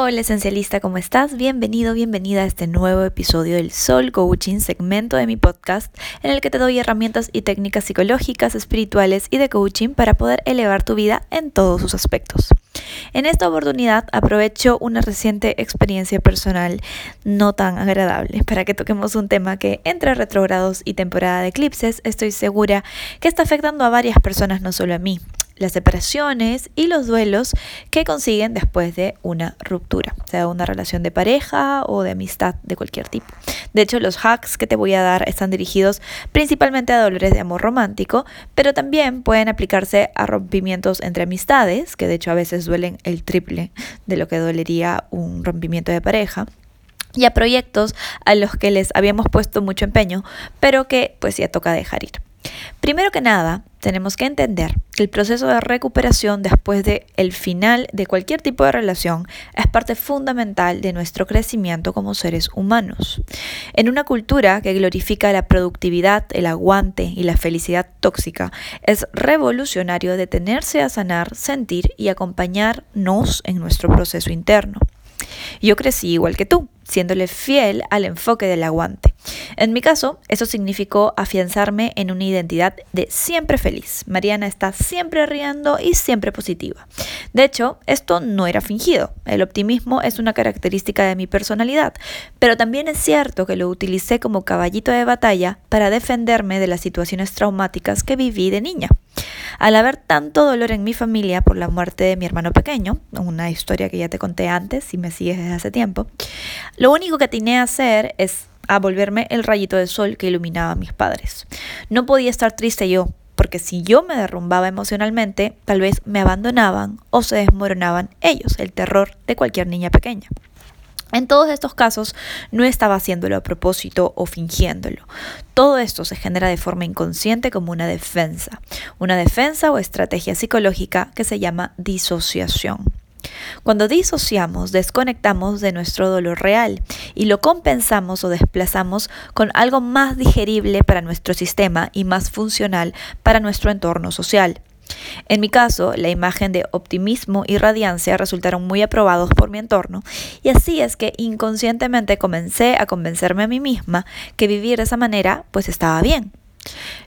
Hola esencialista, ¿cómo estás? Bienvenido, bienvenida a este nuevo episodio del Soul Coaching, segmento de mi podcast en el que te doy herramientas y técnicas psicológicas, espirituales y de coaching para poder elevar tu vida en todos sus aspectos. En esta oportunidad aprovecho una reciente experiencia personal no tan agradable para que toquemos un tema que entre retrogrados y temporada de eclipses estoy segura que está afectando a varias personas, no solo a mí las separaciones y los duelos que consiguen después de una ruptura, sea una relación de pareja o de amistad de cualquier tipo. De hecho, los hacks que te voy a dar están dirigidos principalmente a dolores de amor romántico, pero también pueden aplicarse a rompimientos entre amistades, que de hecho a veces duelen el triple de lo que dolería un rompimiento de pareja y a proyectos a los que les habíamos puesto mucho empeño, pero que pues ya toca dejar ir. Primero que nada, tenemos que entender que el proceso de recuperación después de el final de cualquier tipo de relación es parte fundamental de nuestro crecimiento como seres humanos. En una cultura que glorifica la productividad, el aguante y la felicidad tóxica, es revolucionario detenerse a sanar, sentir y acompañarnos en nuestro proceso interno. Yo crecí igual que tú, siéndole fiel al enfoque del aguante. En mi caso, eso significó afianzarme en una identidad de siempre feliz. Mariana está siempre riendo y siempre positiva. De hecho, esto no era fingido. El optimismo es una característica de mi personalidad, pero también es cierto que lo utilicé como caballito de batalla para defenderme de las situaciones traumáticas que viví de niña. Al haber tanto dolor en mi familia por la muerte de mi hermano pequeño, una historia que ya te conté antes si me sigues desde hace tiempo, lo único que atiné a hacer es a volverme el rayito de sol que iluminaba a mis padres. No podía estar triste yo, porque si yo me derrumbaba emocionalmente, tal vez me abandonaban o se desmoronaban ellos, el terror de cualquier niña pequeña. En todos estos casos no estaba haciéndolo a propósito o fingiéndolo. Todo esto se genera de forma inconsciente como una defensa, una defensa o estrategia psicológica que se llama disociación. Cuando disociamos, desconectamos de nuestro dolor real y lo compensamos o desplazamos con algo más digerible para nuestro sistema y más funcional para nuestro entorno social. En mi caso, la imagen de optimismo y radiancia resultaron muy aprobados por mi entorno y así es que inconscientemente comencé a convencerme a mí misma que vivir de esa manera pues estaba bien.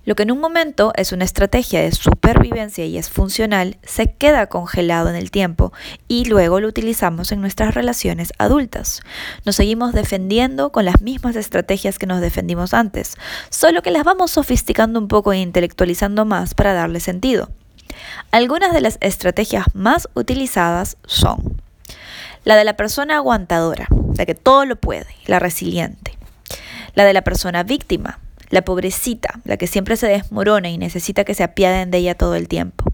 Lo que en un momento es una estrategia de supervivencia y es funcional, se queda congelado en el tiempo y luego lo utilizamos en nuestras relaciones adultas. Nos seguimos defendiendo con las mismas estrategias que nos defendimos antes, solo que las vamos sofisticando un poco e intelectualizando más para darle sentido. Algunas de las estrategias más utilizadas son la de la persona aguantadora, la que todo lo puede, la resiliente. La de la persona víctima, la pobrecita, la que siempre se desmorona y necesita que se apiaden de ella todo el tiempo.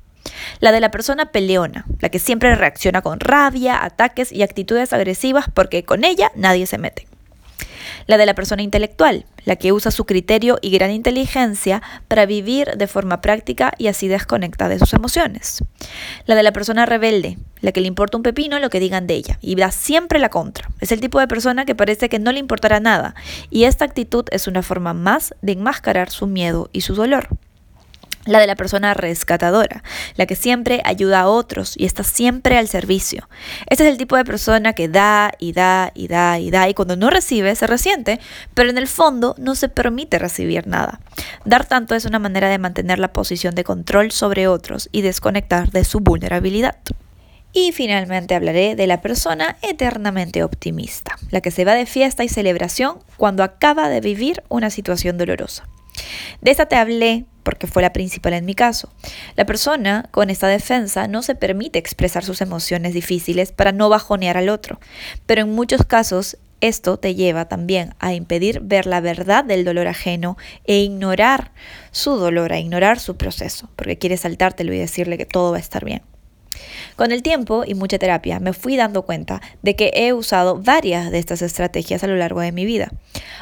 La de la persona peleona, la que siempre reacciona con rabia, ataques y actitudes agresivas porque con ella nadie se mete la de la persona intelectual, la que usa su criterio y gran inteligencia para vivir de forma práctica y así desconecta de sus emociones. La de la persona rebelde, la que le importa un pepino lo que digan de ella y da siempre la contra. Es el tipo de persona que parece que no le importará nada y esta actitud es una forma más de enmascarar su miedo y su dolor la de la persona rescatadora, la que siempre ayuda a otros y está siempre al servicio. Este es el tipo de persona que da y da y da y da y cuando no recibe se resiente, pero en el fondo no se permite recibir nada. Dar tanto es una manera de mantener la posición de control sobre otros y desconectar de su vulnerabilidad. Y finalmente hablaré de la persona eternamente optimista, la que se va de fiesta y celebración cuando acaba de vivir una situación dolorosa. De esta te hablé porque fue la principal en mi caso. La persona con esta defensa no se permite expresar sus emociones difíciles para no bajonear al otro, pero en muchos casos esto te lleva también a impedir ver la verdad del dolor ajeno e ignorar su dolor, a ignorar su proceso, porque quieres saltártelo y decirle que todo va a estar bien. Con el tiempo y mucha terapia me fui dando cuenta de que he usado varias de estas estrategias a lo largo de mi vida.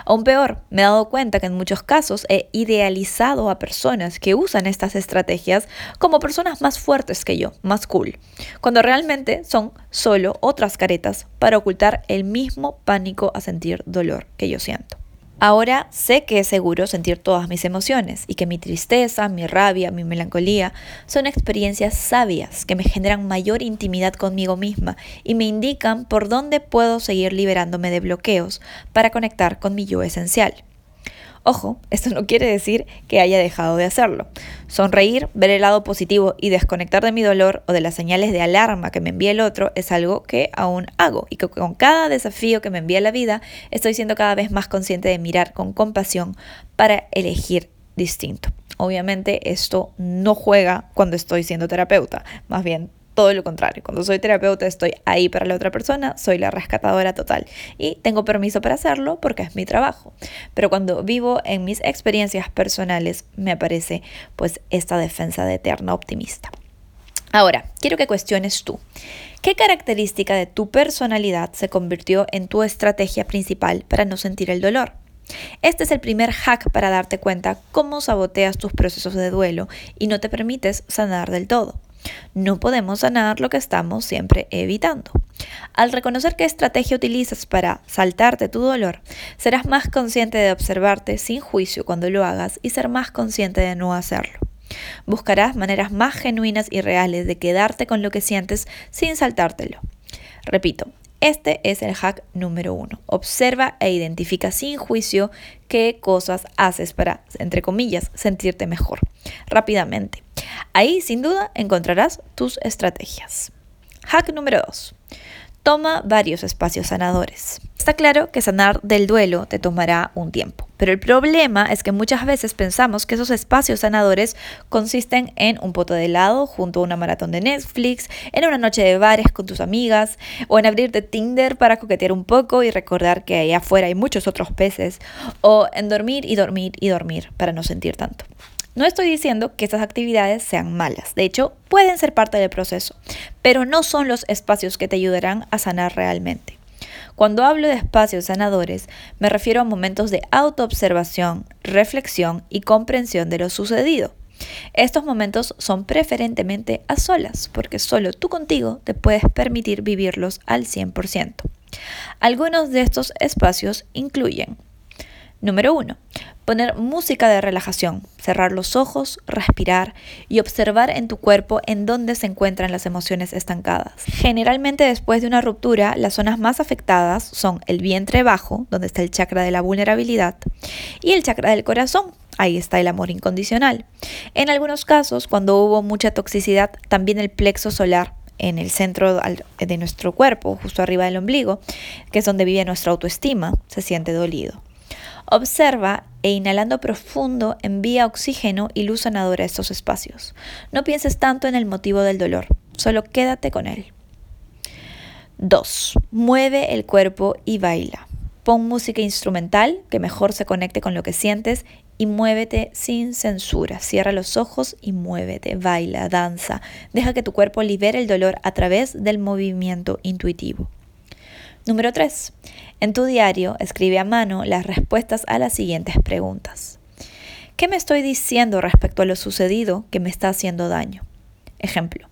Aún peor, me he dado cuenta que en muchos casos he idealizado a personas que usan estas estrategias como personas más fuertes que yo, más cool, cuando realmente son solo otras caretas para ocultar el mismo pánico a sentir dolor que yo siento. Ahora sé que es seguro sentir todas mis emociones y que mi tristeza, mi rabia, mi melancolía son experiencias sabias que me generan mayor intimidad conmigo misma y me indican por dónde puedo seguir liberándome de bloqueos para conectar con mi yo esencial. Ojo, esto no quiere decir que haya dejado de hacerlo. Sonreír, ver el lado positivo y desconectar de mi dolor o de las señales de alarma que me envía el otro es algo que aún hago y que con cada desafío que me envía la vida estoy siendo cada vez más consciente de mirar con compasión para elegir distinto. Obviamente esto no juega cuando estoy siendo terapeuta, más bien todo lo contrario. Cuando soy terapeuta estoy ahí para la otra persona, soy la rescatadora total y tengo permiso para hacerlo porque es mi trabajo. Pero cuando vivo en mis experiencias personales me aparece pues esta defensa de eterna optimista. Ahora, quiero que cuestiones tú. ¿Qué característica de tu personalidad se convirtió en tu estrategia principal para no sentir el dolor? Este es el primer hack para darte cuenta cómo saboteas tus procesos de duelo y no te permites sanar del todo. No podemos sanar lo que estamos siempre evitando. Al reconocer qué estrategia utilizas para saltarte tu dolor, serás más consciente de observarte sin juicio cuando lo hagas y ser más consciente de no hacerlo. Buscarás maneras más genuinas y reales de quedarte con lo que sientes sin saltártelo. Repito, este es el hack número uno. Observa e identifica sin juicio qué cosas haces para, entre comillas, sentirte mejor rápidamente. Ahí, sin duda, encontrarás tus estrategias. Hack número 2. Toma varios espacios sanadores. Está claro que sanar del duelo te tomará un tiempo, pero el problema es que muchas veces pensamos que esos espacios sanadores consisten en un poto de helado junto a una maratón de Netflix, en una noche de bares con tus amigas, o en abrirte Tinder para coquetear un poco y recordar que allá afuera hay muchos otros peces, o en dormir y dormir y dormir para no sentir tanto. No estoy diciendo que estas actividades sean malas, de hecho pueden ser parte del proceso, pero no son los espacios que te ayudarán a sanar realmente. Cuando hablo de espacios sanadores, me refiero a momentos de autoobservación, reflexión y comprensión de lo sucedido. Estos momentos son preferentemente a solas, porque solo tú contigo te puedes permitir vivirlos al 100%. Algunos de estos espacios incluyen Número 1. Poner música de relajación, cerrar los ojos, respirar y observar en tu cuerpo en dónde se encuentran las emociones estancadas. Generalmente después de una ruptura, las zonas más afectadas son el vientre bajo, donde está el chakra de la vulnerabilidad, y el chakra del corazón, ahí está el amor incondicional. En algunos casos, cuando hubo mucha toxicidad, también el plexo solar, en el centro de nuestro cuerpo, justo arriba del ombligo, que es donde vive nuestra autoestima, se siente dolido. Observa e inhalando profundo envía oxígeno y luz sanadora a estos espacios. No pienses tanto en el motivo del dolor, solo quédate con él. 2. Mueve el cuerpo y baila. Pon música instrumental que mejor se conecte con lo que sientes y muévete sin censura. Cierra los ojos y muévete, baila, danza. Deja que tu cuerpo libere el dolor a través del movimiento intuitivo. Número 3. En tu diario escribe a mano las respuestas a las siguientes preguntas. ¿Qué me estoy diciendo respecto a lo sucedido que me está haciendo daño? Ejemplo,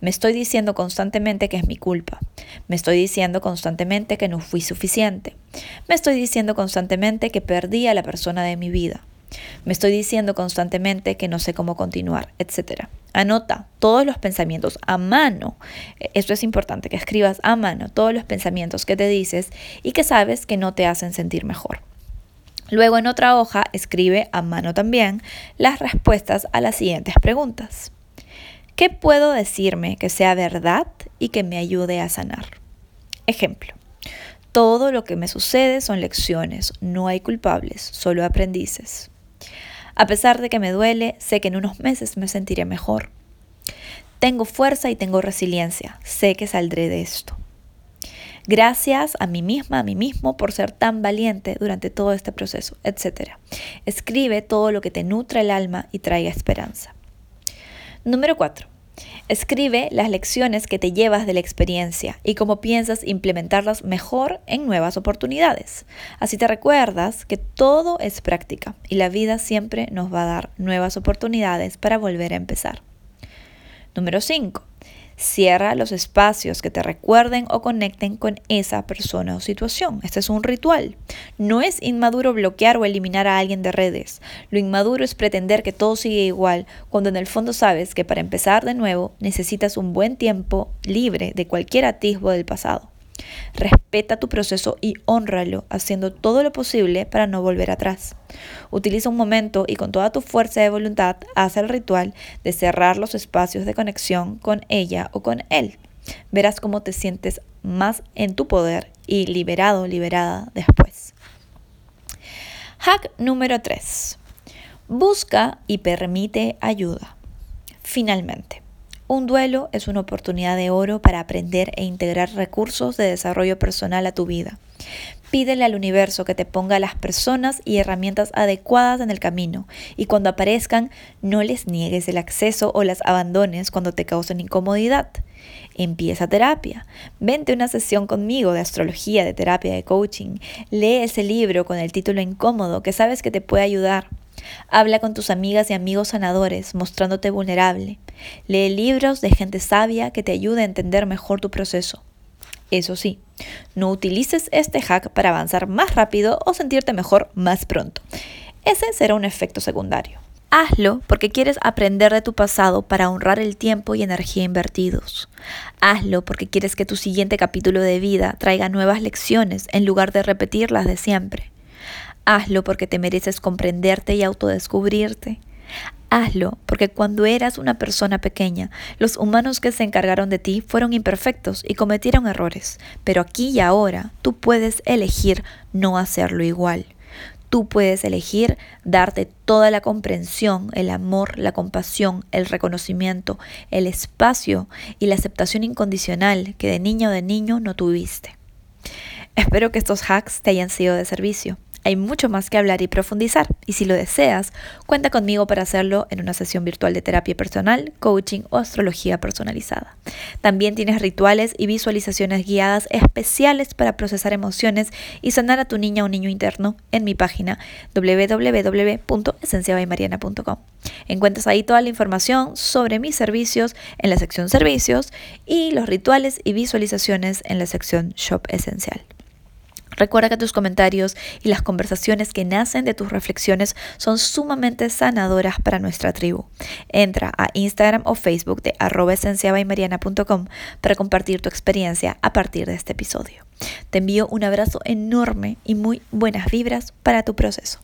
me estoy diciendo constantemente que es mi culpa. Me estoy diciendo constantemente que no fui suficiente. Me estoy diciendo constantemente que perdí a la persona de mi vida. Me estoy diciendo constantemente que no sé cómo continuar, etc. Anota todos los pensamientos a mano. Esto es importante, que escribas a mano todos los pensamientos que te dices y que sabes que no te hacen sentir mejor. Luego en otra hoja escribe a mano también las respuestas a las siguientes preguntas. ¿Qué puedo decirme que sea verdad y que me ayude a sanar? Ejemplo. Todo lo que me sucede son lecciones, no hay culpables, solo aprendices. A pesar de que me duele, sé que en unos meses me sentiré mejor. Tengo fuerza y tengo resiliencia. Sé que saldré de esto. Gracias a mí misma, a mí mismo por ser tan valiente durante todo este proceso, etc. Escribe todo lo que te nutra el alma y traiga esperanza. Número 4. Escribe las lecciones que te llevas de la experiencia y cómo piensas implementarlas mejor en nuevas oportunidades. Así te recuerdas que todo es práctica y la vida siempre nos va a dar nuevas oportunidades para volver a empezar. Número 5. Cierra los espacios que te recuerden o conecten con esa persona o situación. Este es un ritual. No es inmaduro bloquear o eliminar a alguien de redes. Lo inmaduro es pretender que todo sigue igual cuando en el fondo sabes que para empezar de nuevo necesitas un buen tiempo libre de cualquier atisbo del pasado. Respeta tu proceso y honralo, haciendo todo lo posible para no volver atrás. Utiliza un momento y con toda tu fuerza de voluntad haz el ritual de cerrar los espacios de conexión con ella o con él. Verás cómo te sientes más en tu poder y liberado, liberada después. Hack número 3. Busca y permite ayuda. Finalmente, un duelo es una oportunidad de oro para aprender e integrar recursos de desarrollo personal a tu vida. Pídele al universo que te ponga las personas y herramientas adecuadas en el camino y cuando aparezcan no les niegues el acceso o las abandones cuando te causen incomodidad. Empieza terapia. Vente una sesión conmigo de astrología, de terapia, de coaching. Lee ese libro con el título incómodo que sabes que te puede ayudar. Habla con tus amigas y amigos sanadores, mostrándote vulnerable. Lee libros de gente sabia que te ayude a entender mejor tu proceso. Eso sí, no utilices este hack para avanzar más rápido o sentirte mejor más pronto. Ese será un efecto secundario. Hazlo porque quieres aprender de tu pasado para honrar el tiempo y energía invertidos. Hazlo porque quieres que tu siguiente capítulo de vida traiga nuevas lecciones en lugar de repetir las de siempre. Hazlo porque te mereces comprenderte y autodescubrirte. Hazlo porque cuando eras una persona pequeña, los humanos que se encargaron de ti fueron imperfectos y cometieron errores, pero aquí y ahora tú puedes elegir no hacerlo igual. Tú puedes elegir darte toda la comprensión, el amor, la compasión, el reconocimiento, el espacio y la aceptación incondicional que de niño o de niño no tuviste. Espero que estos hacks te hayan sido de servicio. Hay mucho más que hablar y profundizar, y si lo deseas, cuenta conmigo para hacerlo en una sesión virtual de terapia personal, coaching o astrología personalizada. También tienes rituales y visualizaciones guiadas especiales para procesar emociones y sanar a tu niña o niño interno en mi página www.esenciabaymariana.com. Encuentras ahí toda la información sobre mis servicios en la sección servicios y los rituales y visualizaciones en la sección shop esencial. Recuerda que tus comentarios y las conversaciones que nacen de tus reflexiones son sumamente sanadoras para nuestra tribu. Entra a Instagram o Facebook de arroba para compartir tu experiencia a partir de este episodio. Te envío un abrazo enorme y muy buenas vibras para tu proceso.